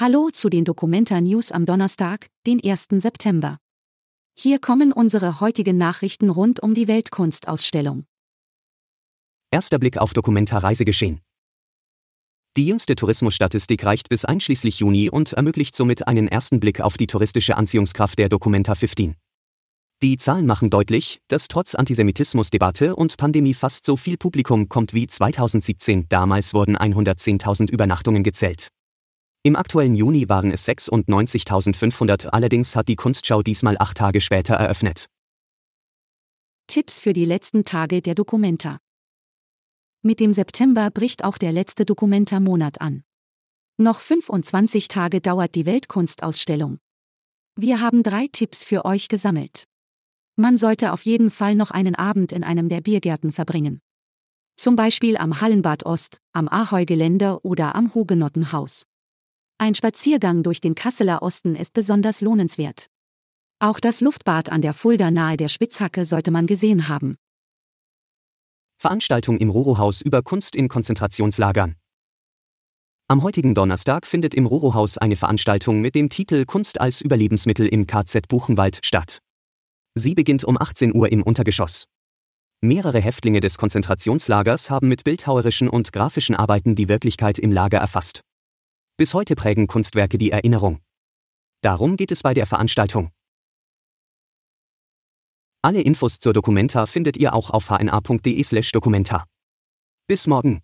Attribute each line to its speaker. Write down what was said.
Speaker 1: Hallo zu den Documenta News am Donnerstag, den 1. September. Hier kommen unsere heutigen Nachrichten rund um die Weltkunstausstellung.
Speaker 2: Erster Blick auf Documenta Reisegeschehen. Die jüngste Tourismusstatistik reicht bis einschließlich Juni und ermöglicht somit einen ersten Blick auf die touristische Anziehungskraft der Documenta 15. Die Zahlen machen deutlich, dass trotz Antisemitismusdebatte und Pandemie fast so viel Publikum kommt wie 2017. Damals wurden 110.000 Übernachtungen gezählt. Im aktuellen Juni waren es 96.500, allerdings hat die Kunstschau diesmal acht Tage später eröffnet.
Speaker 1: Tipps für die letzten Tage der Dokumenta. Mit dem September bricht auch der letzte Dokumenta-Monat an. Noch 25 Tage dauert die Weltkunstausstellung. Wir haben drei Tipps für euch gesammelt. Man sollte auf jeden Fall noch einen Abend in einem der Biergärten verbringen. Zum Beispiel am Hallenbad Ost, am Ahoi-Gelände oder am Hugenottenhaus. Ein Spaziergang durch den Kasseler Osten ist besonders lohnenswert. Auch das Luftbad an der Fulda nahe der Spitzhacke sollte man gesehen haben.
Speaker 2: Veranstaltung im Rorohaus über Kunst in Konzentrationslagern. Am heutigen Donnerstag findet im Rorohaus eine Veranstaltung mit dem Titel Kunst als Überlebensmittel im KZ Buchenwald statt. Sie beginnt um 18 Uhr im Untergeschoss. Mehrere Häftlinge des Konzentrationslagers haben mit bildhauerischen und grafischen Arbeiten die Wirklichkeit im Lager erfasst. Bis heute prägen Kunstwerke die Erinnerung. Darum geht es bei der Veranstaltung. Alle Infos zur Documenta findet ihr auch auf hna.de/documenta. Bis morgen.